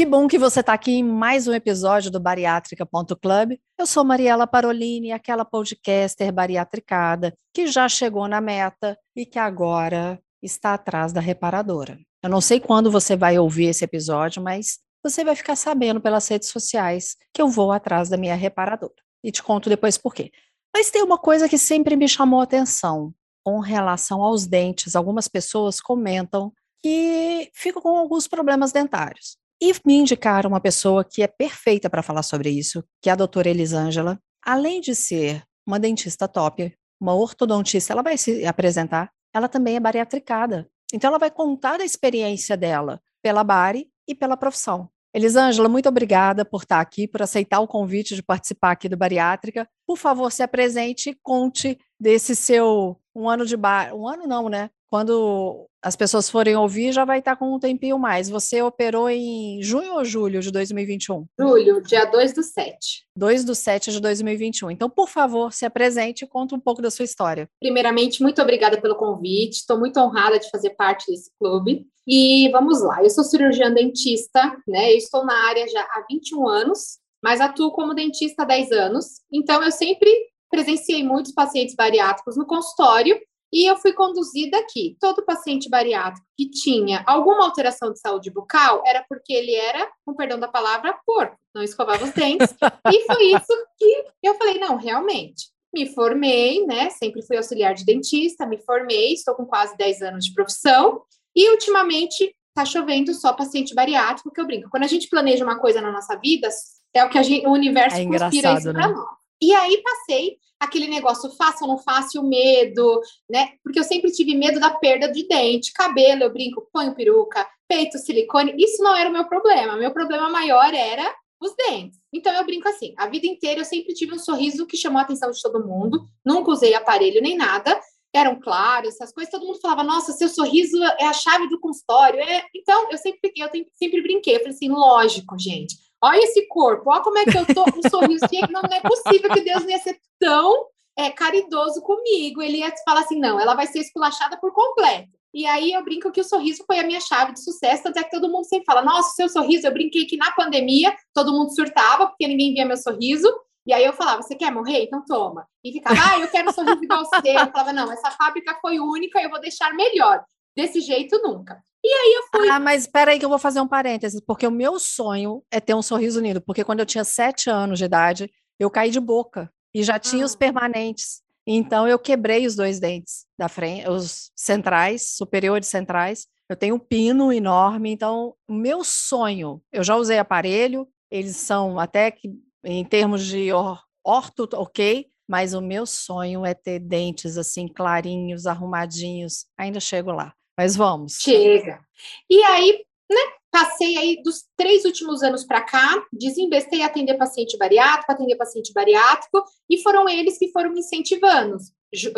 Que bom que você está aqui em mais um episódio do Bariátrica.club. Eu sou Mariela Parolini, aquela podcaster bariatricada que já chegou na meta e que agora está atrás da reparadora. Eu não sei quando você vai ouvir esse episódio, mas você vai ficar sabendo pelas redes sociais que eu vou atrás da minha reparadora. E te conto depois por quê. Mas tem uma coisa que sempre me chamou a atenção com relação aos dentes. Algumas pessoas comentam que ficam com alguns problemas dentários. E me indicaram uma pessoa que é perfeita para falar sobre isso, que é a doutora Elisângela. Além de ser uma dentista top, uma ortodontista, ela vai se apresentar, ela também é bariatricada. Então, ela vai contar a experiência dela pela bari e pela profissão. Elisângela, muito obrigada por estar aqui, por aceitar o convite de participar aqui do Bariátrica. Por favor, se apresente e conte desse seu um ano de bar, um ano não, né? quando as pessoas forem ouvir, já vai estar com um tempinho mais. Você operou em junho ou julho de 2021? Julho, dia 2 do 7. 2 do 7 de 2021. Então, por favor, se apresente e conta um pouco da sua história. Primeiramente, muito obrigada pelo convite. Estou muito honrada de fazer parte desse clube. E vamos lá, eu sou cirurgiã dentista, né? Eu estou na área já há 21 anos, mas atuo como dentista há 10 anos. Então, eu sempre presenciei muitos pacientes bariátricos no consultório e eu fui conduzida aqui. Todo paciente bariátrico que tinha alguma alteração de saúde bucal era porque ele era, com perdão da palavra, porco, não escovava os dentes. e foi isso que eu falei: não, realmente. Me formei, né? Sempre fui auxiliar de dentista, me formei, estou com quase 10 anos de profissão. E ultimamente tá chovendo só paciente bariátrico, que eu brinco. Quando a gente planeja uma coisa na nossa vida, é o que a gente, o universo é conspira isso né? para nós. E aí passei aquele negócio faço ou não faço, o medo, né? Porque eu sempre tive medo da perda de dente, cabelo, eu brinco, ponho peruca, peito, silicone. Isso não era o meu problema. Meu problema maior era os dentes. Então eu brinco assim, a vida inteira eu sempre tive um sorriso que chamou a atenção de todo mundo, nunca usei aparelho nem nada, eram claros, essas coisas, todo mundo falava, nossa, seu sorriso é a chave do consultório. É... Então eu sempre, eu sempre brinquei, eu falei assim, lógico, gente olha esse corpo, olha como é que eu tô, um sorriso, não, não é possível que Deus ia ser tão é, caridoso comigo, ele ia falar assim, não, ela vai ser esculachada por completo. E aí eu brinco que o sorriso foi a minha chave de sucesso, até que todo mundo sempre fala, nossa, seu sorriso, eu brinquei que na pandemia todo mundo surtava, porque ninguém via meu sorriso, e aí eu falava, você quer morrer? Então toma. E ficava, ah, eu quero um sorriso igual você. Eu falava, não, essa fábrica foi única, eu vou deixar melhor. Desse jeito, nunca. E aí eu fui. Ah, mas espera aí que eu vou fazer um parênteses, porque o meu sonho é ter um sorriso lindo, porque quando eu tinha sete anos de idade, eu caí de boca e já tinha ah. os permanentes. Então eu quebrei os dois dentes da frente, os centrais, superiores centrais. Eu tenho um pino enorme, então o meu sonho, eu já usei aparelho, eles são até que em termos de or, orto, ok, mas o meu sonho é ter dentes assim clarinhos, arrumadinhos. Ainda chego lá. Mas vamos. Chega. E aí, né? Passei aí dos três últimos anos para cá, desinvestei atender paciente bariátrico, atender paciente bariátrico, e foram eles que foram me incentivando.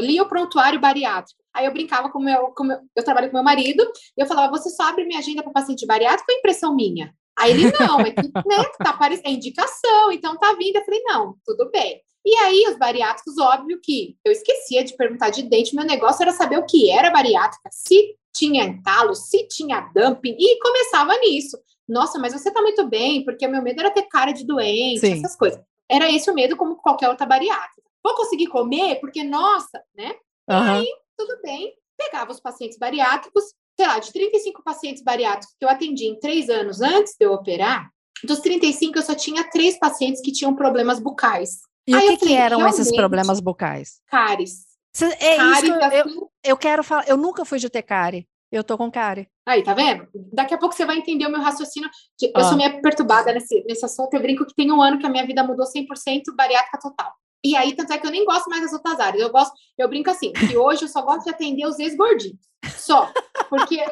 Li o prontuário bariátrico. Aí eu brincava com meu, com meu, eu trabalho com meu marido, e eu falava, você só abre minha agenda para paciente bariátrico é impressão minha? Aí ele, não, é que, né, tá é indicação, então tá vindo. Eu falei, não, tudo bem. E aí, os bariátricos, óbvio que eu esquecia de perguntar de dente, meu negócio era saber o que era bariátrica, se tinha entalo, se tinha dumping, e começava nisso. Nossa, mas você tá muito bem, porque o meu medo era ter cara de doente, Sim. essas coisas. Era esse o medo, como qualquer outra bariátrica. Vou conseguir comer, porque, nossa, né? Uhum. Aí, tudo bem. Pegava os pacientes bariátricos, sei lá, de 35 pacientes bariátricos que eu atendi em três anos antes de eu operar, dos 35 eu só tinha três pacientes que tinham problemas bucais. E aí o que, falei, que eram esses problemas bucais? Cáries. É cárie, isso que eu, assim, eu, quero falar. Eu nunca fui de ter cárie. Eu tô com cárie. Aí, tá vendo? Daqui a pouco você vai entender o meu raciocínio. De, ah. Eu sou meio perturbada nesse, nesse assunto. Eu brinco que tem um ano que a minha vida mudou 100% bariátrica total. E aí, tanto é que eu nem gosto mais das outras áreas. Eu gosto, eu brinco assim, que hoje eu só gosto de atender os ex-gordinhos. Só. Porque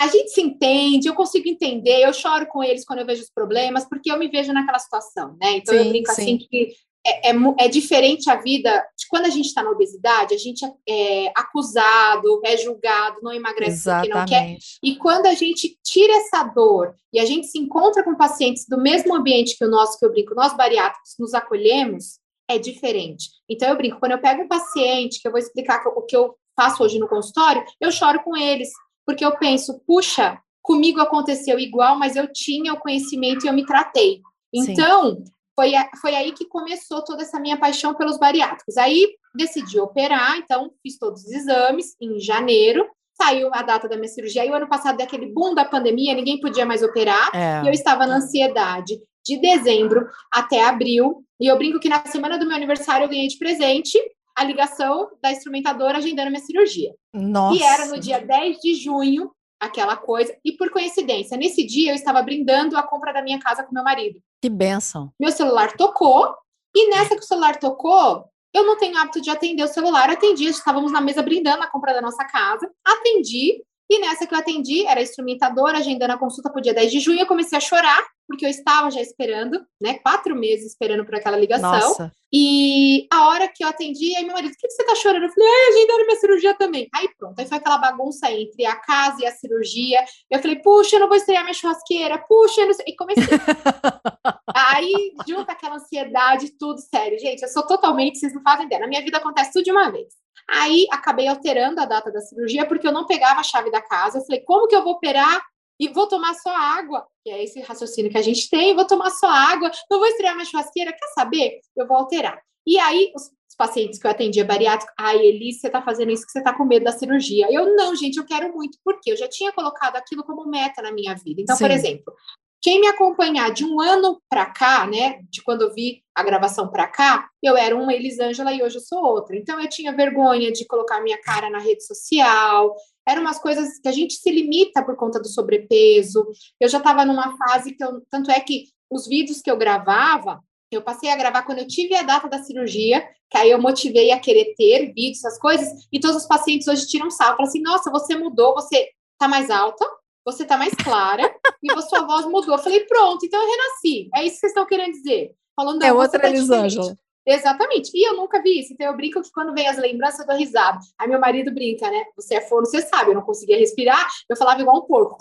a gente se entende, eu consigo entender, eu choro com eles quando eu vejo os problemas, porque eu me vejo naquela situação, né? Então sim, eu brinco sim. assim que é, é, é, diferente a vida de quando a gente está na obesidade, a gente é, é, acusado, é julgado, não emagrece Exatamente. porque não quer. E quando a gente tira essa dor e a gente se encontra com pacientes do mesmo ambiente que o nosso, que eu brinco, nós bariátricos nos acolhemos, é diferente. Então eu brinco, quando eu pego um paciente, que eu vou explicar o que eu faço hoje no consultório, eu choro com eles, porque eu penso, puxa, comigo aconteceu igual, mas eu tinha o conhecimento e eu me tratei. Então, Sim foi, foi aí que começou toda essa minha paixão pelos bariátricos. Aí decidi operar, então fiz todos os exames em janeiro. Saiu a data da minha cirurgia. Aí o ano passado, daquele boom da pandemia, ninguém podia mais operar. É. E eu estava na ansiedade de dezembro até abril. E eu brinco que na semana do meu aniversário eu ganhei de presente a ligação da instrumentadora agendando minha cirurgia. Nossa. E era no dia 10 de junho aquela coisa. E por coincidência, nesse dia eu estava brindando a compra da minha casa com meu marido. Que benção. Meu celular tocou, e nessa que o celular tocou, eu não tenho hábito de atender o celular. Atendi, estávamos na mesa brindando a compra da nossa casa. Atendi, e nessa que eu atendi, era instrumentadora, agendando a consulta para o dia 10 de junho, eu comecei a chorar, porque eu estava já esperando, né? Quatro meses esperando por aquela ligação. Nossa. E a hora que eu atendi, aí meu marido, o que, que você tá chorando? Eu falei, ah, agendando minha cirurgia também. Aí pronto, aí foi aquela bagunça entre a casa e a cirurgia. Eu falei, puxa, eu não vou estrear minha churrasqueira, puxa, eu não sei. E comecei. aí, junto aquela ansiedade, tudo sério. Gente, eu sou totalmente, vocês não fazem ideia. Na minha vida acontece tudo de uma vez. Aí acabei alterando a data da cirurgia porque eu não pegava a chave da casa. Eu falei, como que eu vou operar e vou tomar só água? Que é esse raciocínio que a gente tem, vou tomar só água, não vou estrear minha churrasqueira, quer saber? Eu vou alterar. E aí, os, pacientes que eu atendia bariátrico, ai, Elis, você tá fazendo isso que você tá com medo da cirurgia. Eu, não, gente, eu quero muito, porque eu já tinha colocado aquilo como meta na minha vida. Então, Sim. por exemplo, quem me acompanhar de um ano para cá, né, de quando eu vi a gravação para cá, eu era uma Elisângela e hoje eu sou outra. Então eu tinha vergonha de colocar minha cara na rede social. Eram umas coisas que a gente se limita por conta do sobrepeso. Eu já estava numa fase que eu, tanto é que os vídeos que eu gravava, eu passei a gravar quando eu tive a data da cirurgia, que aí eu motivei a querer ter vídeos, essas coisas, e todos os pacientes hoje tiram sal, falam assim: "Nossa, você mudou, você tá mais alta, você tá mais clara e a sua voz mudou. Eu falei, pronto, então eu renasci. É isso que vocês estão querendo dizer. Falando, é outra tá Elisângela. Exatamente. E eu nunca vi isso. Então eu brinco que quando vem as lembranças, eu dou risada. Aí meu marido brinca, né? Você é forno, você sabe. Eu não conseguia respirar. Eu falava igual um porco.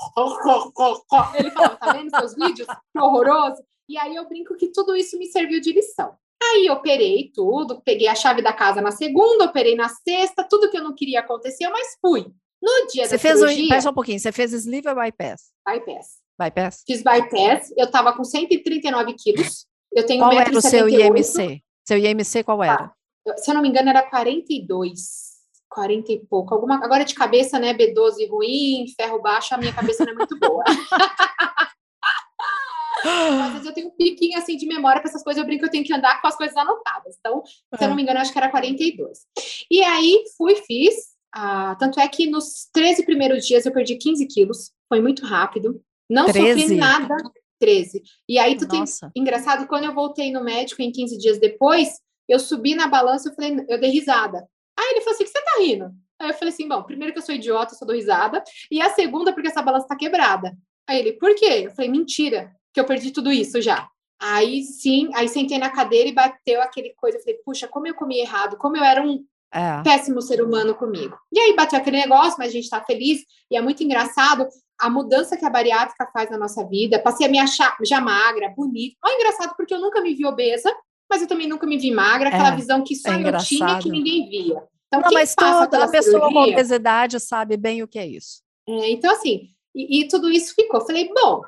Ele falava, tá vendo seus vídeos? Que horroroso. E aí eu brinco que tudo isso me serviu de lição. Aí operei tudo, peguei a chave da casa na segunda, operei na sexta, tudo que eu não queria acontecer, mas fui. No dia você da fez cirurgia... Um, um pouquinho, você fez sleeve ou bypass? Bypass. Bypass? Fiz bypass, eu tava com 139 quilos, eu tenho Qual era o seu IMC? Seu IMC qual era? Ah, se eu não me engano, era 42. 40 e pouco. Alguma, agora de cabeça, né? B12 ruim, ferro baixo, a minha cabeça não é muito boa. Às vezes eu tenho um piquinho assim de memória para essas coisas, eu brinco que eu tenho que andar com as coisas anotadas. Então, se eu não me engano, acho que era 42. E aí fui, fiz, ah, tanto é que nos 13 primeiros dias eu perdi 15 quilos, foi muito rápido. Não 13? sofri nada. 13. E aí tu Nossa. tem. Engraçado, quando eu voltei no médico em 15 dias depois, eu subi na balança, eu falei, eu dei risada. Aí ele falou assim: que você tá rindo? Aí eu falei assim: bom, primeiro que eu sou idiota, eu só dou risada. E a segunda, porque essa balança tá quebrada. Aí ele, por quê? Eu falei, mentira, que eu perdi tudo isso já. Aí sim, aí sentei na cadeira e bateu aquele coisa. Eu falei, puxa, como eu comi errado, como eu era um é. péssimo ser humano comigo. E aí bateu aquele negócio, mas a gente está feliz e é muito engraçado a mudança que a bariátrica faz na nossa vida. Passei a me achar já magra, bonita. É engraçado porque eu nunca me vi obesa, mas eu também nunca me vi magra, aquela é. visão que só é eu tinha que ninguém via. Então, Não, mas toda a pessoa cirurgia, com obesidade sabe bem o que é isso. É, então, assim, e, e, tudo isso ficou. Falei, bom,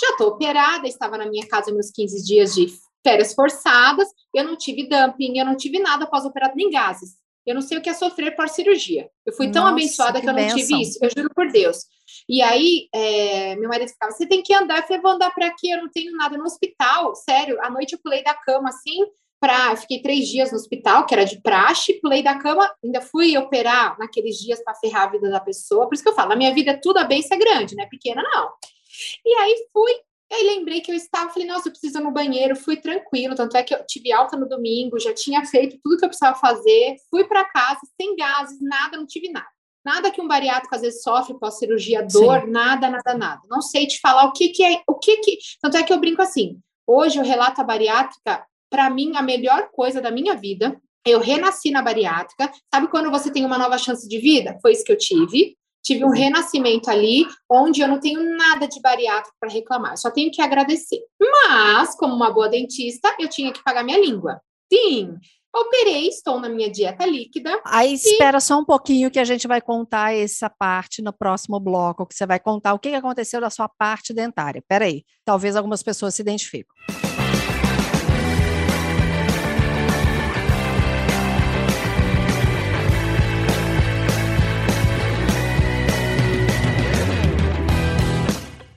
já estou operada, estava na minha casa meus 15 dias de férias forçadas, eu não tive dumping, eu não tive nada pós-operado, nem gases. Eu não sei o que é sofrer pós-cirurgia. Eu fui tão Nossa, abençoada que, que eu não benção. tive isso, eu juro por Deus. E aí, é, meu marido ficava, você tem que andar. Eu falei, vou andar para aqui, eu não tenho nada. No hospital, sério, à noite eu pulei da cama assim, pra, fiquei três dias no hospital, que era de praxe, pulei da cama, ainda fui operar naqueles dias para ferrar a vida da pessoa. Por isso que eu falo, na minha vida tudo a benção é grande, né? Pequena não. E aí fui, e aí lembrei que eu estava, falei, nossa, eu preciso ir no banheiro, fui tranquilo, tanto é que eu tive alta no domingo, já tinha feito tudo que eu precisava fazer, fui para casa sem gases, nada, não tive nada. Nada que um bariátrico às vezes sofre pós-cirurgia, dor, Sim. nada, nada, nada. Não sei te falar o que, que é, o que que. Tanto é que eu brinco assim. Hoje eu relato a bariátrica, para mim, a melhor coisa da minha vida. Eu renasci na bariátrica. Sabe quando você tem uma nova chance de vida? Foi isso que eu tive. Tive um renascimento ali, onde eu não tenho nada de bariátrico para reclamar, só tenho que agradecer. Mas, como uma boa dentista, eu tinha que pagar minha língua. Sim, Operei, estou na minha dieta líquida. Aí e... espera só um pouquinho que a gente vai contar essa parte no próximo bloco, que você vai contar o que aconteceu da sua parte dentária. Peraí, talvez algumas pessoas se identifiquem.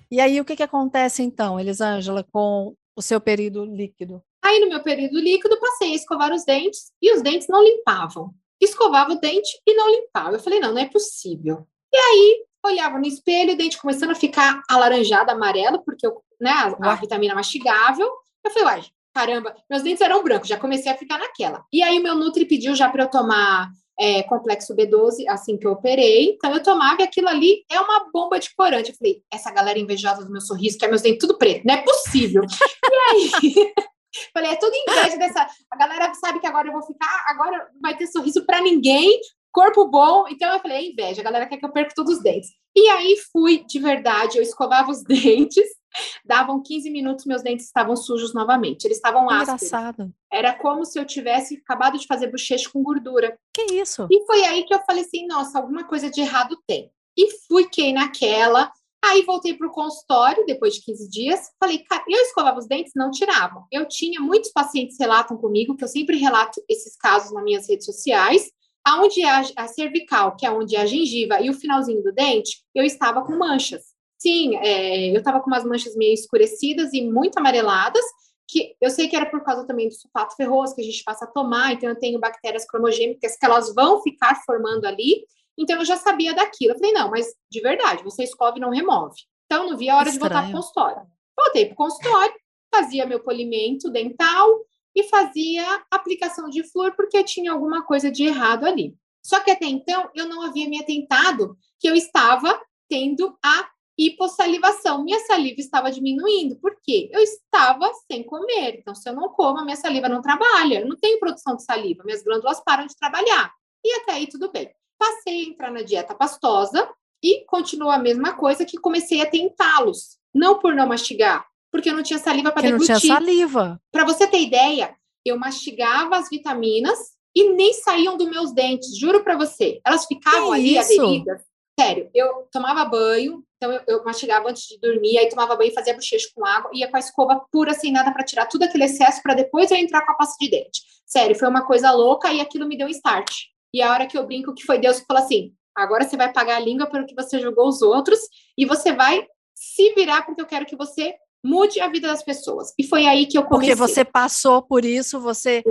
E aí, o que, que acontece então, Elisângela, com o seu período líquido? Aí, no meu período líquido, passei a escovar os dentes e os dentes não limpavam. Escovava o dente e não limpava. Eu falei, não, não é possível. E aí, olhava no espelho, o dente começando a ficar alaranjado, amarelo, porque eu, né, a, a vitamina mastigável. Eu falei, uai, caramba, meus dentes eram brancos, já comecei a ficar naquela. E aí, o meu Nutri pediu já para eu tomar é, complexo B12 assim que eu operei. Então eu tomava e aquilo ali é uma bomba de corante. Eu falei, essa galera invejosa do meu sorriso, que é meus dentes tudo preto, não é possível. e aí. Falei, é tudo inveja dessa. A galera sabe que agora eu vou ficar, agora vai ter sorriso para ninguém, corpo bom. Então eu falei, é inveja, a galera quer que eu perca todos os dentes. E aí fui de verdade, eu escovava os dentes, davam 15 minutos, meus dentes estavam sujos novamente. Eles estavam ásperos. Engraçado. Era como se eu tivesse acabado de fazer bochecho com gordura. Que isso? E foi aí que eu falei assim, nossa, alguma coisa de errado tem. E fui quem naquela. Aí voltei para o consultório, depois de 15 dias, falei, cara, eu escovava os dentes, não tiravam. Eu tinha, muitos pacientes relatam comigo, que eu sempre relato esses casos nas minhas redes sociais, aonde é a, a cervical, que é onde é a gengiva, e o finalzinho do dente, eu estava com manchas. Sim, é, eu estava com umas manchas meio escurecidas e muito amareladas, que eu sei que era por causa também do sulfato ferroso que a gente passa a tomar, então eu tenho bactérias cromogênicas que elas vão ficar formando ali, então eu já sabia daquilo. Eu falei, não, mas de verdade, você escove e não remove. Então não vi a hora Estranho. de voltar para o consultório. Voltei para o consultório, fazia meu polimento dental e fazia aplicação de flor porque tinha alguma coisa de errado ali. Só que até então eu não havia me atentado que eu estava tendo a hipossalivação. Minha saliva estava diminuindo, porque eu estava sem comer. Então, se eu não como, a minha saliva não trabalha. Eu não tenho produção de saliva, minhas glândulas param de trabalhar. E até aí tudo bem. Passei a entrar na dieta pastosa e continua a mesma coisa que comecei a tentá-los. Não por não mastigar, porque eu não tinha saliva para deglutir. não tinha saliva. Para você ter ideia, eu mastigava as vitaminas e nem saíam dos meus dentes, juro para você. Elas ficavam que ali isso? aderidas. Sério, eu tomava banho, então eu, eu, mastigava antes de dormir, aí tomava banho, fazia bochecho com água, ia com a escova pura, sem nada para tirar tudo aquele excesso, para depois eu entrar com a pasta de dente. Sério, foi uma coisa louca e aquilo me deu um start. E a hora que eu brinco que foi Deus que falou assim: agora você vai pagar a língua pelo que você jogou os outros e você vai se virar porque eu quero que você mude a vida das pessoas. E foi aí que eu comecei. Porque você passou por isso, você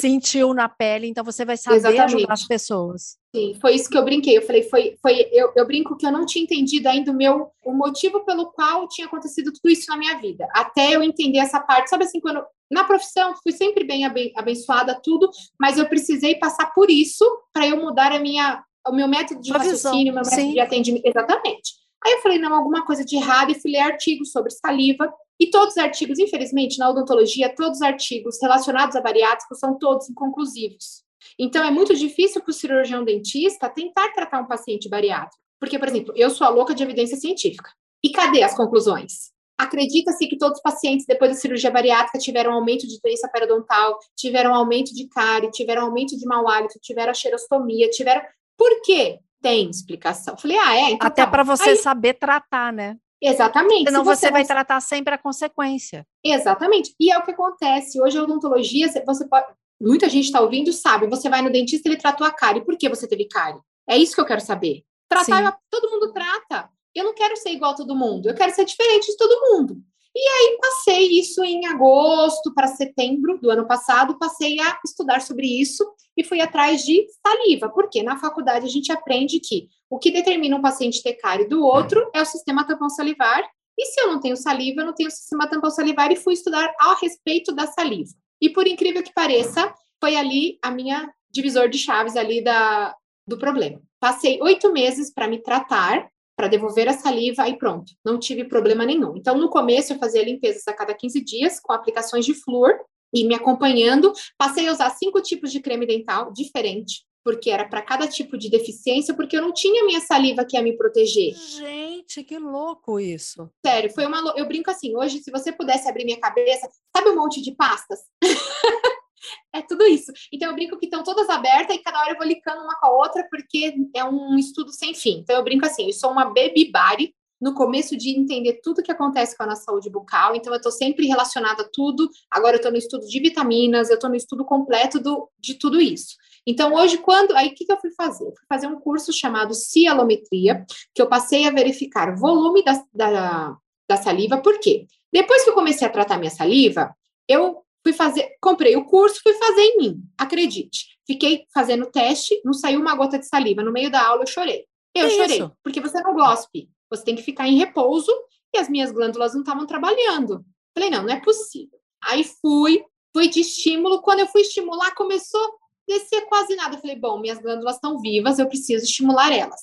sentiu na pele, então você vai saber Exatamente. ajudar as pessoas. Sim, foi isso que eu brinquei. Eu falei, foi, foi eu, eu brinco que eu não tinha entendido ainda o meu o motivo pelo qual tinha acontecido tudo isso na minha vida. Até eu entender essa parte, sabe assim, quando na profissão fui sempre bem abençoada tudo, mas eu precisei passar por isso para eu mudar a minha o meu método de raciocínio, o meu método Sim. de atendimento, exatamente. Aí eu falei, não, alguma coisa de errado, e fui ler artigos sobre saliva, e todos os artigos, infelizmente, na odontologia, todos os artigos relacionados a bariátricos são todos inconclusivos. Então, é muito difícil para o cirurgião dentista tentar tratar um paciente bariátrico. Porque, por exemplo, eu sou a louca de evidência científica. E cadê as conclusões? Acredita-se que todos os pacientes, depois da cirurgia bariátrica, tiveram aumento de doença periodontal, tiveram aumento de cárie, tiveram aumento de mau hálito, tiveram a xerostomia, tiveram. Por quê? Tem explicação. Falei, ah, é? Então, Até tá. para você Aí, saber tratar, né? Exatamente. Senão você, você vai tratar sempre a consequência. Exatamente. E é o que acontece. Hoje a odontologia, você pode. Muita gente está ouvindo, sabe? Você vai no dentista, ele tratou a cárie. Por que você teve cárie? É isso que eu quero saber. Tratar, todo mundo trata. Eu não quero ser igual a todo mundo. Eu quero ser diferente de todo mundo. E aí passei isso em agosto para setembro do ano passado, passei a estudar sobre isso e fui atrás de saliva, porque na faculdade a gente aprende que o que determina um paciente ter cárie do outro é o sistema tampão salivar, e se eu não tenho saliva, eu não tenho sistema tampão salivar e fui estudar a respeito da saliva. E por incrível que pareça, foi ali a minha divisor de chaves ali da do problema. Passei oito meses para me tratar, para devolver a saliva e pronto, não tive problema nenhum. Então, no começo, eu fazia limpezas a cada 15 dias com aplicações de flúor e me acompanhando. Passei a usar cinco tipos de creme dental diferente, porque era para cada tipo de deficiência, porque eu não tinha minha saliva que ia me proteger. Gente, que louco isso. Sério, foi uma. Eu brinco assim, hoje, se você pudesse abrir minha cabeça, sabe um monte de pastas? é tudo isso. Então eu brinco que estão todas abertas e cada hora eu vou licando uma com a outra, porque é um estudo sem fim. Então eu brinco assim, eu sou uma baby body no começo de entender tudo que acontece com a nossa saúde bucal, então eu estou sempre relacionada a tudo. Agora eu estou no estudo de vitaminas, eu estou no estudo completo do, de tudo isso. Então, hoje, quando. Aí, o que, que eu fui fazer? Eu fui fazer um curso chamado Cialometria, que eu passei a verificar volume da, da, da saliva, por quê? Depois que eu comecei a tratar minha saliva, eu fui fazer, comprei o curso, fui fazer em mim, acredite. Fiquei fazendo teste, não saiu uma gota de saliva. No meio da aula, eu chorei. Eu que chorei, isso? porque você não gospe. Você tem que ficar em repouso e as minhas glândulas não estavam trabalhando. Falei, não, não é possível. Aí fui, fui de estímulo. Quando eu fui estimular, começou descia quase nada. Eu falei, bom, minhas glândulas estão vivas, eu preciso estimular elas.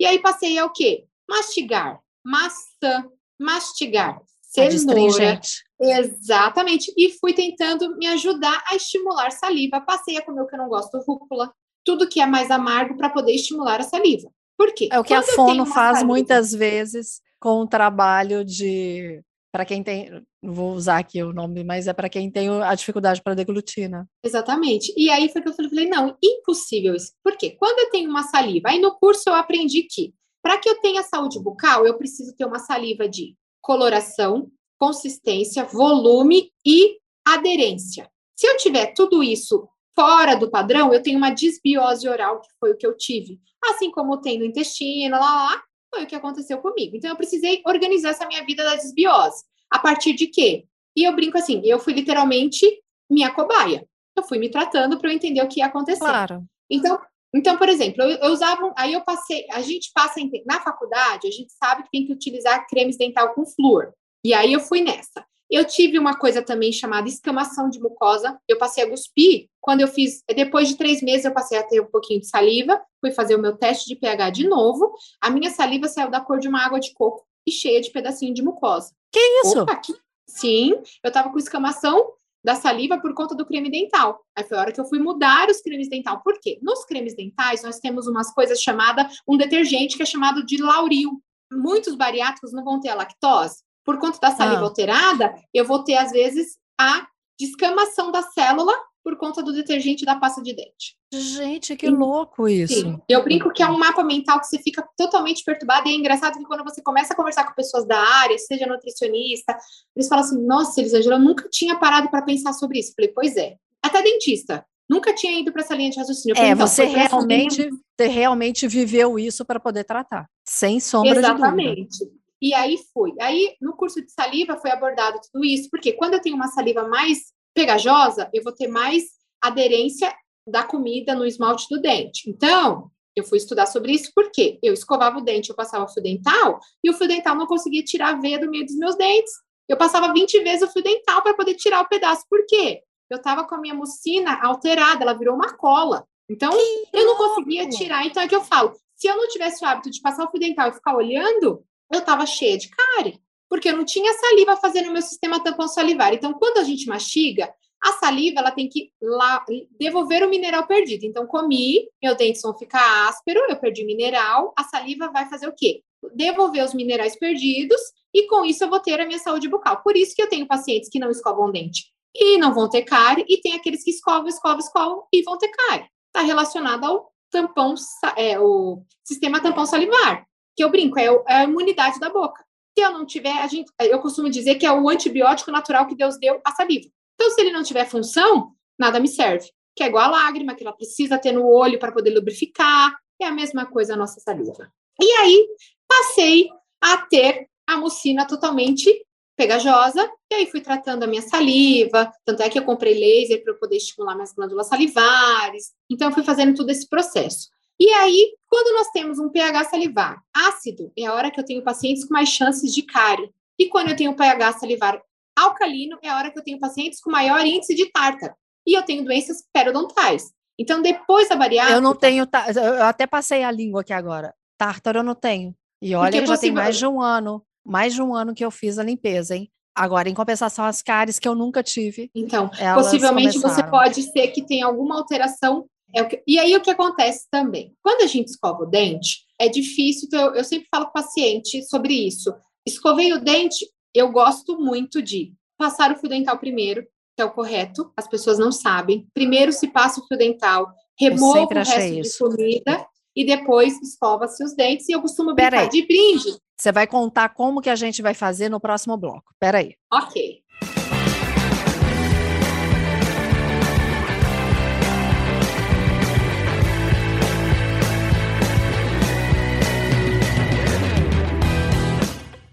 E aí passei a o quê? Mastigar, maçã, mastigar, cenoura. Exatamente. E fui tentando me ajudar a estimular saliva. Passei a comer o que eu não gosto, rúcula, tudo que é mais amargo para poder estimular a saliva. Por quê? É o que Quando a fono faz saliva, muitas vezes com o trabalho de para quem tem, vou usar aqui o nome, mas é para quem tem a dificuldade para deglutina. Exatamente. E aí foi que eu falei, não, impossível isso. Por quê? Quando eu tenho uma saliva, aí no curso eu aprendi que para que eu tenha saúde bucal, eu preciso ter uma saliva de coloração, consistência, volume e aderência. Se eu tiver tudo isso fora do padrão, eu tenho uma disbiose oral, que foi o que eu tive. Assim como tem no intestino, lá, lá, foi o que aconteceu comigo. Então, eu precisei organizar essa minha vida da desbiose. A partir de quê? E eu brinco assim, eu fui literalmente minha cobaia. Eu fui me tratando para eu entender o que ia acontecer. Claro. Então, então, por exemplo, eu, eu usava, aí eu passei, a gente passa na faculdade, a gente sabe que tem que utilizar cremes dental com flúor. E aí eu fui nessa. Eu tive uma coisa também chamada escamação de mucosa. Eu passei a cuspir. Quando eu fiz, depois de três meses, eu passei a ter um pouquinho de saliva. Fui fazer o meu teste de pH de novo. A minha saliva saiu da cor de uma água de coco e cheia de pedacinho de mucosa. Que isso? Opa, que... Sim, eu tava com escamação da saliva por conta do creme dental. Aí foi a hora que eu fui mudar os cremes dental. Por quê? Nos cremes dentais, nós temos umas coisas chamadas, um detergente que é chamado de lauril. Muitos bariátricos não vão ter a lactose por conta da saliva ah. alterada, eu vou ter, às vezes, a descamação da célula por conta do detergente da pasta de dente. Gente, que Sim. louco isso. Sim. Eu brinco que é um mapa mental que você fica totalmente perturbado, e é engraçado que quando você começa a conversar com pessoas da área, seja nutricionista, eles falam assim: nossa, Elisângela, eu nunca tinha parado para pensar sobre isso. Eu falei, pois é. Até dentista. Nunca tinha ido para essa linha de raciocínio. é, então, você realmente, você realmente viveu isso para poder tratar, sem sombra Exatamente. de dúvida. Exatamente. E aí foi. Aí no curso de saliva foi abordado tudo isso, porque quando eu tenho uma saliva mais pegajosa, eu vou ter mais aderência da comida no esmalte do dente. Então, eu fui estudar sobre isso porque eu escovava o dente, eu passava fio dental e o fio dental não conseguia tirar a veia do meio dos meus dentes. Eu passava 20 vezes o fio dental para poder tirar o pedaço. Por quê? Eu estava com a minha mucina alterada, ela virou uma cola. Então, que eu não conseguia tirar. Então, é que eu falo: se eu não tivesse o hábito de passar o fio dental e ficar olhando, eu estava cheia de cárie, porque eu não tinha saliva fazendo o meu sistema tampão salivar. Então, quando a gente mastiga, a saliva ela tem que lá, devolver o mineral perdido. Então, comi, meu dente vão ficar áspero, eu perdi mineral, a saliva vai fazer o quê? Devolver os minerais perdidos e com isso eu vou ter a minha saúde bucal. Por isso que eu tenho pacientes que não escovam dente e não vão ter cárie, e tem aqueles que escovam, escovam, escovam e vão ter cárie. Está relacionado ao tampão, é, o sistema tampão salivar que eu brinco, é, é a imunidade da boca. Se eu não tiver, a gente, eu costumo dizer que é o antibiótico natural que Deus deu à saliva. Então, se ele não tiver função, nada me serve. Que é igual a lágrima, que ela precisa ter no olho para poder lubrificar. É a mesma coisa a nossa saliva. E aí, passei a ter a mucina totalmente pegajosa, e aí fui tratando a minha saliva, tanto é que eu comprei laser para eu poder estimular minhas glândulas salivares. Então, eu fui fazendo todo esse processo. E aí, quando nós temos um pH salivar ácido, é a hora que eu tenho pacientes com mais chances de cárie. E quando eu tenho um pH salivar alcalino, é a hora que eu tenho pacientes com maior índice de tártaro. E eu tenho doenças periodontais. Então, depois da bariátrica... Eu não tenho, eu até passei a língua aqui agora. Tártaro eu não tenho. E olha que já tem mais de um ano, mais de um ano que eu fiz a limpeza, hein? Agora, em compensação, as cáries que eu nunca tive. Então, possivelmente começaram. você pode ser que tenha alguma alteração. É que, e aí o que acontece também? Quando a gente escova o dente, é difícil, então eu, eu sempre falo com o paciente sobre isso. Escovei o dente, eu gosto muito de passar o fio dental primeiro, que é o correto, as pessoas não sabem. Primeiro se passa o fio dental, remova o resto isso. de comida e depois escova-se os dentes. E eu costumo brincar de brinde. Você vai contar como que a gente vai fazer no próximo bloco. Peraí. Ok.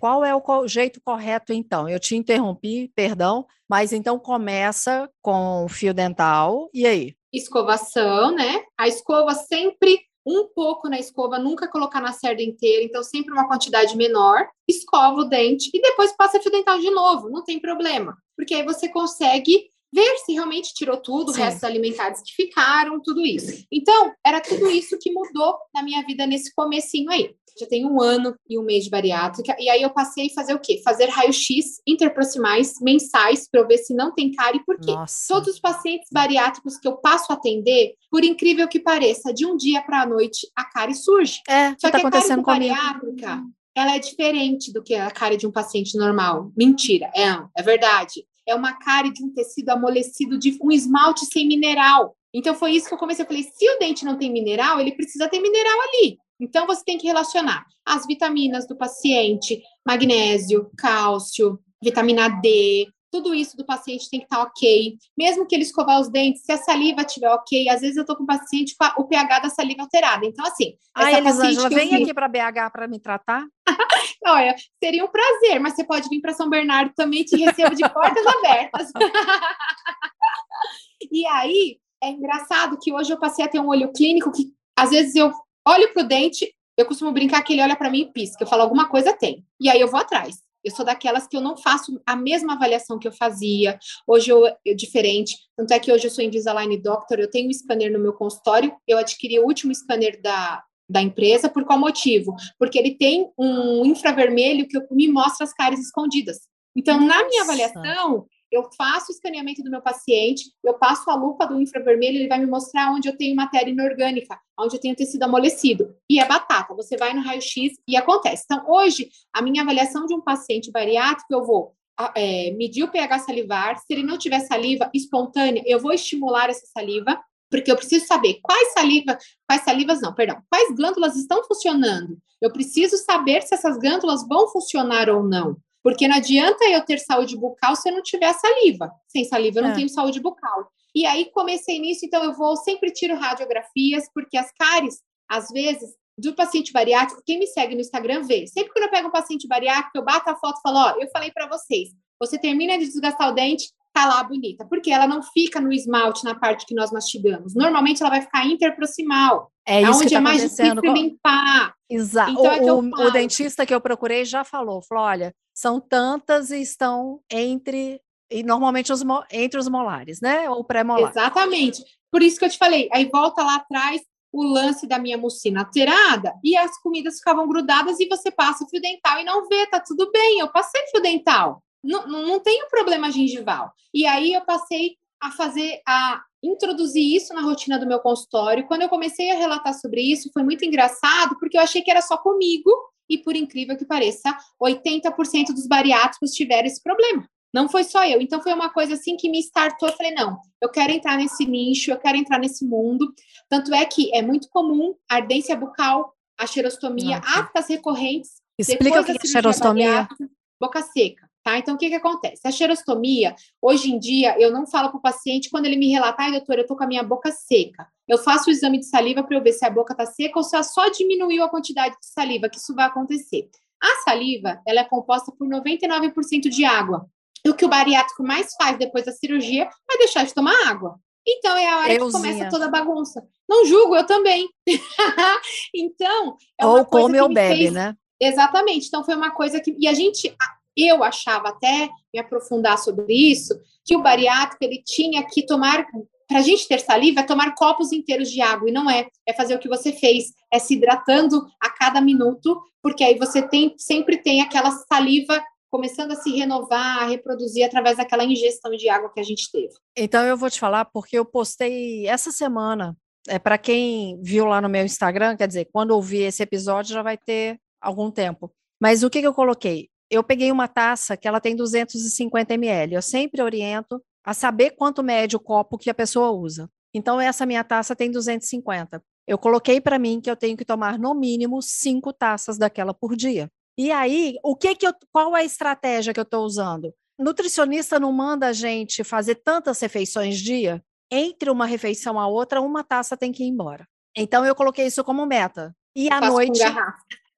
Qual é o jeito correto, então? Eu te interrompi, perdão, mas então começa com o fio dental, e aí? Escovação, né? A escova sempre um pouco na escova, nunca colocar na cerda inteira, então sempre uma quantidade menor, escova o dente e depois passa fio dental de novo, não tem problema, porque aí você consegue ver se realmente tirou tudo, Sim. restos alimentares que ficaram, tudo isso. Então, era tudo isso que mudou na minha vida nesse comecinho aí. Já tem um ano e um mês de bariátrica, e aí eu passei a fazer o quê? Fazer raio-x interproximais mensais para eu ver se não tem cárie, porque Nossa. todos os pacientes bariátricos que eu passo a atender, por incrível que pareça, de um dia para a noite a cárie surge. É, Só tá que acontecendo a cárie bariátrica, ela é diferente do que a cárie de um paciente normal. Mentira, é, é verdade é uma cárie de um tecido amolecido de um esmalte sem mineral. Então foi isso que eu comecei. Eu falei: se o dente não tem mineral, ele precisa ter mineral ali. Então você tem que relacionar as vitaminas do paciente, magnésio, cálcio, vitamina D, tudo isso do paciente tem que estar tá ok. Mesmo que ele escovar os dentes, se a saliva estiver ok, às vezes eu tô com o paciente com a, o pH da saliva alterado. Então, assim. Ai, Elisângela, vem vi... aqui para BH para me tratar? Olha, seria um prazer, mas você pode vir para São Bernardo também, te recebo de portas abertas. e aí, é engraçado que hoje eu passei a ter um olho clínico que, às vezes, eu olho para o dente, eu costumo brincar que ele olha para mim e pisca. Eu falo, alguma coisa tem. E aí eu vou atrás. Eu sou daquelas que eu não faço a mesma avaliação que eu fazia. Hoje eu, eu diferente. Tanto é que hoje eu sou Invisalign Doctor, eu tenho um scanner no meu consultório. Eu adquiri o último scanner da, da empresa. Por qual motivo? Porque ele tem um infravermelho que me mostra as cáries escondidas. Então, Nossa. na minha avaliação, eu faço o escaneamento do meu paciente, eu passo a lupa do infravermelho, ele vai me mostrar onde eu tenho matéria inorgânica, onde eu tenho tecido amolecido. E é batata, você vai no raio-x e acontece. Então, hoje, a minha avaliação de um paciente bariátrico, eu vou é, medir o pH salivar, se ele não tiver saliva espontânea, eu vou estimular essa saliva, porque eu preciso saber quais saliva, quais salivas não, perdão, quais glândulas estão funcionando. Eu preciso saber se essas glândulas vão funcionar ou não. Porque não adianta eu ter saúde bucal se eu não tiver saliva. Sem saliva eu não é. tenho saúde bucal. E aí comecei nisso, então eu vou sempre tiro radiografias, porque as cáries, às vezes, do paciente bariátrico, quem me segue no Instagram vê. Sempre que eu pego um paciente bariátrico, eu bato a foto e falo, ó, eu falei para vocês, você termina de desgastar o dente, tá lá bonita, porque ela não fica no esmalte na parte que nós mastigamos. Normalmente ela vai ficar interproximal. É isso onde que tá é mais difícil limpar. Exato. Então, é o, o, o dentista que eu procurei já falou, falou, olha, são tantas e estão entre e normalmente os, entre os molares, né? Ou pré-molar. Exatamente. Por isso que eu te falei, aí volta lá atrás o lance da minha mucina alterada e as comidas ficavam grudadas e você passa fio dental e não vê, tá tudo bem, eu passei fio dental. Não, não, tenho problema gengival. E aí eu passei a fazer, a introduzir isso na rotina do meu consultório. Quando eu comecei a relatar sobre isso, foi muito engraçado, porque eu achei que era só comigo, e por incrível que pareça, 80% dos bariátricos tiveram esse problema. Não foi só eu. Então foi uma coisa assim que me startou. Eu falei, não, eu quero entrar nesse nicho, eu quero entrar nesse mundo. Tanto é que é muito comum ardência bucal, a xerostomia, aftas recorrentes. Explica o que é xerostomia. Boca seca. Tá? Então, o que, que acontece? A xerostomia, hoje em dia, eu não falo para o paciente quando ele me relatar, ai, doutor, eu estou com a minha boca seca. Eu faço o exame de saliva para eu ver se a boca está seca ou se ela só diminuiu a quantidade de saliva, que isso vai acontecer. A saliva, ela é composta por 99% de água. E o que o bariátrico mais faz depois da cirurgia é deixar de tomar água. Então, é a hora Euzinha. que começa toda a bagunça. Não julgo, eu também. então, é ou come ou bebe, fez... né? Exatamente. Então, foi uma coisa que. E a gente eu achava até me aprofundar sobre isso, que o bariátrico ele tinha que tomar para a gente ter saliva é tomar copos inteiros de água, e não é. É fazer o que você fez, é se hidratando a cada minuto, porque aí você tem, sempre tem aquela saliva começando a se renovar, a reproduzir através daquela ingestão de água que a gente teve. Então eu vou te falar porque eu postei essa semana. É para quem viu lá no meu Instagram, quer dizer, quando ouvir esse episódio já vai ter algum tempo. Mas o que, que eu coloquei? Eu peguei uma taça que ela tem 250 ml. Eu sempre oriento a saber quanto mede o copo que a pessoa usa. Então, essa minha taça tem 250. Eu coloquei para mim que eu tenho que tomar no mínimo cinco taças daquela por dia. E aí, o que que eu, qual é a estratégia que eu estou usando? Nutricionista não manda a gente fazer tantas refeições dia. Entre uma refeição a outra, uma taça tem que ir embora. Então, eu coloquei isso como meta. E à noite,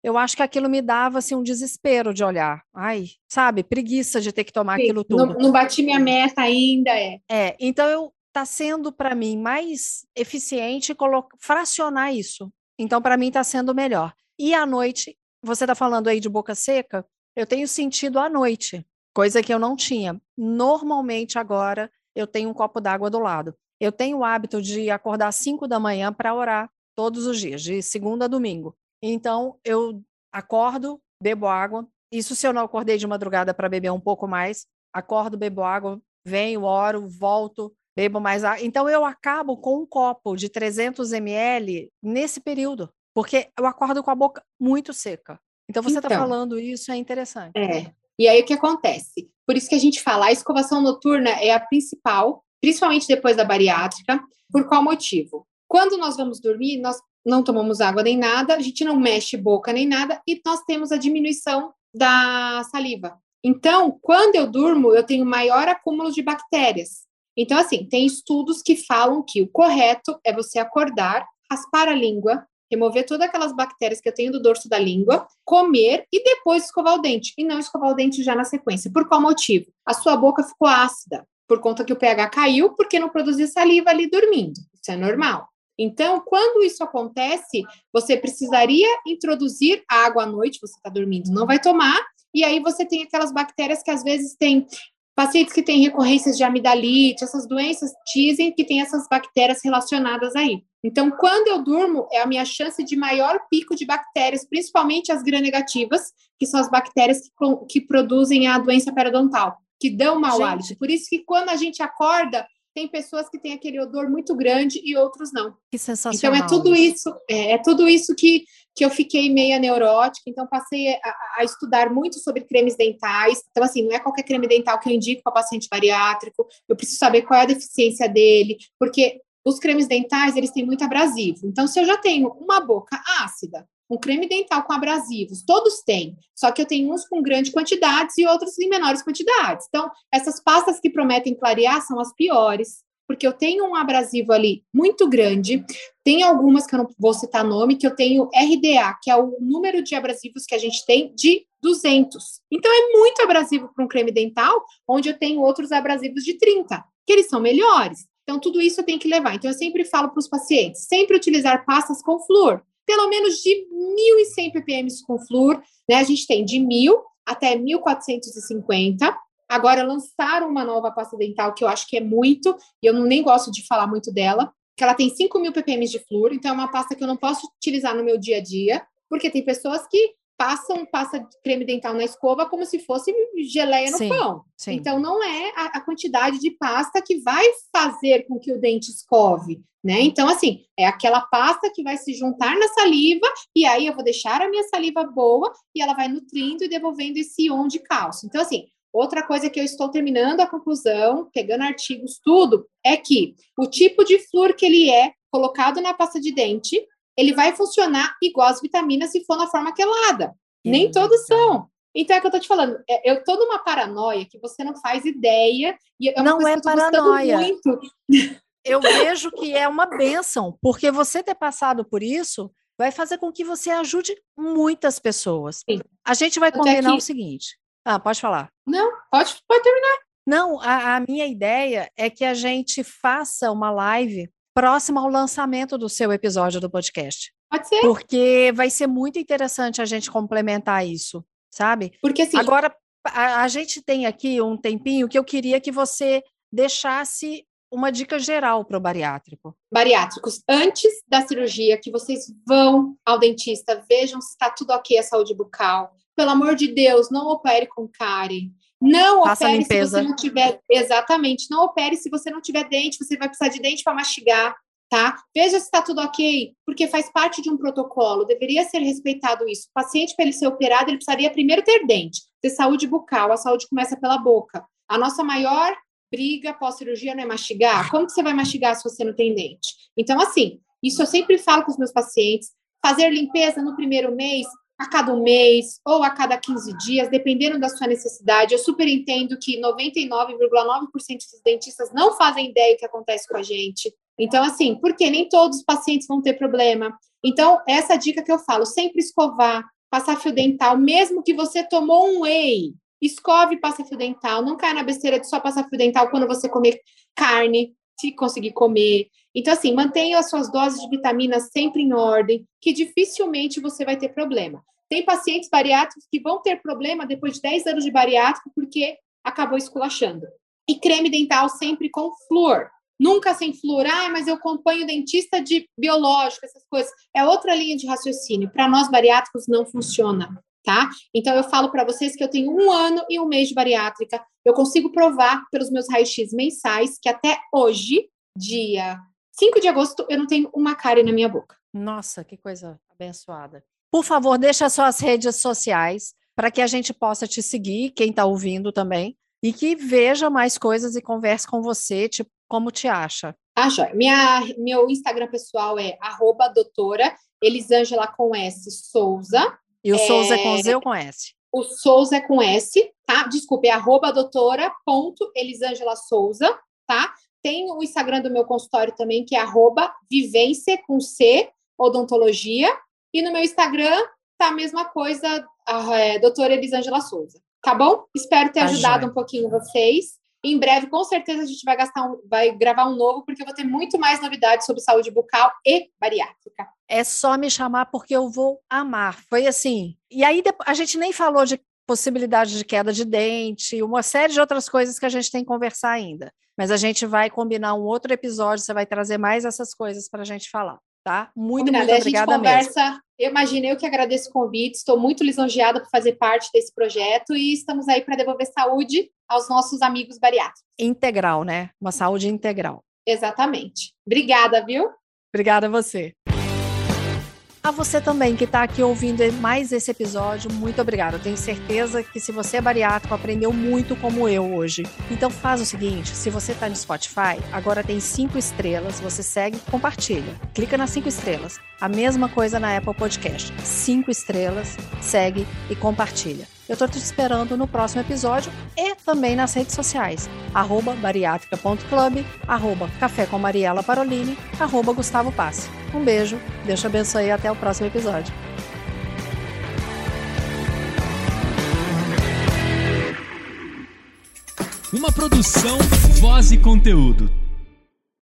eu acho que aquilo me dava assim, um desespero de olhar. Ai, sabe, preguiça de ter que tomar Sim, aquilo tudo. Não, não bati minha meta ainda, é. É, então eu tá sendo para mim mais eficiente fracionar isso. Então para mim está sendo melhor. E à noite, você está falando aí de boca seca, eu tenho sentido à noite, coisa que eu não tinha. Normalmente agora eu tenho um copo d'água do lado. Eu tenho o hábito de acordar às 5 da manhã para orar todos os dias, de segunda a domingo. Então, eu acordo, bebo água. Isso se eu não acordei de madrugada para beber um pouco mais. Acordo, bebo água, venho, oro, volto, bebo mais água. Então, eu acabo com um copo de 300 ml nesse período, porque eu acordo com a boca muito seca. Então, você está então, falando isso, é interessante. É. E aí, o que acontece? Por isso que a gente fala, a escovação noturna é a principal, principalmente depois da bariátrica. Por qual motivo? Quando nós vamos dormir, nós não tomamos água nem nada, a gente não mexe boca nem nada, e nós temos a diminuição da saliva. Então, quando eu durmo, eu tenho maior acúmulo de bactérias. Então, assim, tem estudos que falam que o correto é você acordar, raspar a língua, remover todas aquelas bactérias que eu tenho do dorso da língua, comer e depois escovar o dente. E não escovar o dente já na sequência. Por qual motivo? A sua boca ficou ácida, por conta que o pH caiu, porque não produziu saliva ali dormindo. Isso é normal. Então, quando isso acontece, você precisaria introduzir água à noite, você está dormindo, não vai tomar, e aí você tem aquelas bactérias que às vezes tem pacientes que têm recorrências de amidalite, essas doenças dizem que tem essas bactérias relacionadas aí. Então, quando eu durmo, é a minha chance de maior pico de bactérias, principalmente as gram-negativas, que são as bactérias que, que produzem a doença periodontal, que dão mau hálito. Por isso que quando a gente acorda, tem pessoas que têm aquele odor muito grande e outros não. Que sensacional. Então é tudo isso, é, é tudo isso que, que eu fiquei meia neurótica, então passei a, a, estudar muito sobre cremes dentais. Então, assim, não é qualquer creme dental que eu indico para paciente bariátrico, eu preciso saber qual é a deficiência dele, porque os cremes dentais, eles têm muito abrasivo. Então, se eu já tenho uma boca ácida, um creme dental com abrasivos, todos têm, só que eu tenho uns com grandes quantidades e outros em menores quantidades. Então, essas pastas que prometem clarear são as piores, porque eu tenho um abrasivo ali muito grande, tem algumas que eu não vou citar nome, que eu tenho RDA, que é o número de abrasivos que a gente tem de 200. Então, é muito abrasivo para um creme dental, onde eu tenho outros abrasivos de 30, que eles são melhores. Então, tudo isso eu tenho que levar. Então, eu sempre falo para os pacientes, sempre utilizar pastas com flúor pelo menos de 1.100 ppm com flúor, né? A gente tem de 1.000 até 1.450. Agora lançaram uma nova pasta dental que eu acho que é muito, e eu nem gosto de falar muito dela, que ela tem 5.000 ppm de flúor, então é uma pasta que eu não posso utilizar no meu dia a dia, porque tem pessoas que passam passa creme dental na escova como se fosse geleia no sim, pão. Sim. Então não é a, a, quantidade de pasta que vai fazer com que o dente escove, né? Então assim, é aquela pasta que vai se juntar na saliva e aí eu vou deixar a minha saliva boa e ela vai nutrindo e devolvendo esse ion de cálcio. Então assim, Outra coisa que eu estou terminando a conclusão, pegando artigos, tudo, é que o tipo de flúor que ele é colocado na pasta de dente ele vai funcionar igual as vitaminas se for na forma quelada. É Nem todos são. Então é que eu tô te falando, é, eu tô numa paranoia que você não faz ideia. E é não é paranoia. Muito. Eu vejo que é uma benção, porque você ter passado por isso vai fazer com que você ajude muitas pessoas. Sim. A gente vai combinar que... o seguinte. Ah, pode falar. Não, pode, pode terminar. Não, a, a minha ideia é que a gente faça uma live próximo ao lançamento do seu episódio do podcast. Pode ser. Porque vai ser muito interessante a gente complementar isso, sabe? Porque assim. Agora, a, a gente tem aqui um tempinho que eu queria que você deixasse uma dica geral para o bariátrico. Bariátricos, antes da cirurgia, que vocês vão ao dentista, vejam se está tudo ok a saúde bucal. Pelo amor de Deus, não opere com cárie. Não Faça opere se você não tiver. Exatamente, não opere se você não tiver dente, você vai precisar de dente para mastigar tá? Veja se está tudo ok, porque faz parte de um protocolo, deveria ser respeitado isso. O paciente, para ele ser operado, ele precisaria primeiro ter dente, ter saúde bucal, a saúde começa pela boca. A nossa maior briga pós-cirurgia não é mastigar. Como que você vai mastigar se você não tem dente? Então, assim, isso eu sempre falo com os meus pacientes, fazer limpeza no primeiro mês, a cada mês ou a cada 15 dias, dependendo da sua necessidade. Eu super entendo que 99,9% dos dentistas não fazem ideia do que acontece com a gente. Então, assim, porque nem todos os pacientes vão ter problema. Então, essa dica que eu falo, sempre escovar, passar fio dental, mesmo que você tomou um whey, escove e passa fio dental. Não cai na besteira de só passar fio dental quando você comer carne, se conseguir comer. Então, assim, mantenha as suas doses de vitaminas sempre em ordem, que dificilmente você vai ter problema. Tem pacientes bariátricos que vão ter problema depois de 10 anos de bariátrico porque acabou esculachando. E creme dental sempre com flúor. Nunca sem flúor. Ah, mas eu acompanho dentista de biológico, essas coisas. É outra linha de raciocínio. Para nós bariátricos não funciona, tá? Então eu falo para vocês que eu tenho um ano e um mês de bariátrica. Eu consigo provar pelos meus raios-x mensais que até hoje, dia 5 de agosto, eu não tenho uma cárie na minha boca. Nossa, que coisa abençoada. Por favor, deixa suas redes sociais para que a gente possa te seguir, quem está ouvindo também, e que veja mais coisas e converse com você, tipo, como te acha? Ah, joia. Minha, meu Instagram pessoal é arroba doutora Elisângela com S Souza. E o é... Souza é com Z ou com S? O Souza é com S, tá? Desculpe, é arroba doutora ponto Elisângela Souza, tá? Tem o Instagram do meu consultório também, que é arroba vivência com C, odontologia. E no meu Instagram tá a mesma coisa, a é, doutora Elisângela Souza. Tá bom? Espero ter tá ajudado um pouquinho vocês. Em breve, com certeza, a gente vai gastar um, vai gravar um novo, porque eu vou ter muito mais novidades sobre saúde bucal e bariátrica. É só me chamar porque eu vou amar. Foi assim. E aí a gente nem falou de possibilidade de queda de dente, uma série de outras coisas que a gente tem que conversar ainda. Mas a gente vai combinar um outro episódio, você vai trazer mais essas coisas para a gente falar tá? Muito, Combinado. muito obrigada a gente conversa, mesmo. Eu imaginei, eu que agradeço o convite, estou muito lisonjeada por fazer parte desse projeto e estamos aí para devolver saúde aos nossos amigos bariátricos. Integral, né? Uma saúde integral. Exatamente. Obrigada, viu? Obrigada a você. A você também que está aqui ouvindo mais esse episódio, muito obrigada. Tenho certeza que se você é bariátrico, aprendeu muito como eu hoje. Então faz o seguinte: se você está no Spotify, agora tem cinco estrelas, você segue e compartilha. Clica nas cinco estrelas. A mesma coisa na Apple Podcast. Cinco estrelas, segue e compartilha. Eu estou te esperando no próximo episódio e também nas redes sociais. Arroba bariátrica.club, arroba café com Mariela Parolini, arroba Gustavo Passe. Um beijo, Deus te abençoe e até o próximo episódio. Uma produção, voz e conteúdo.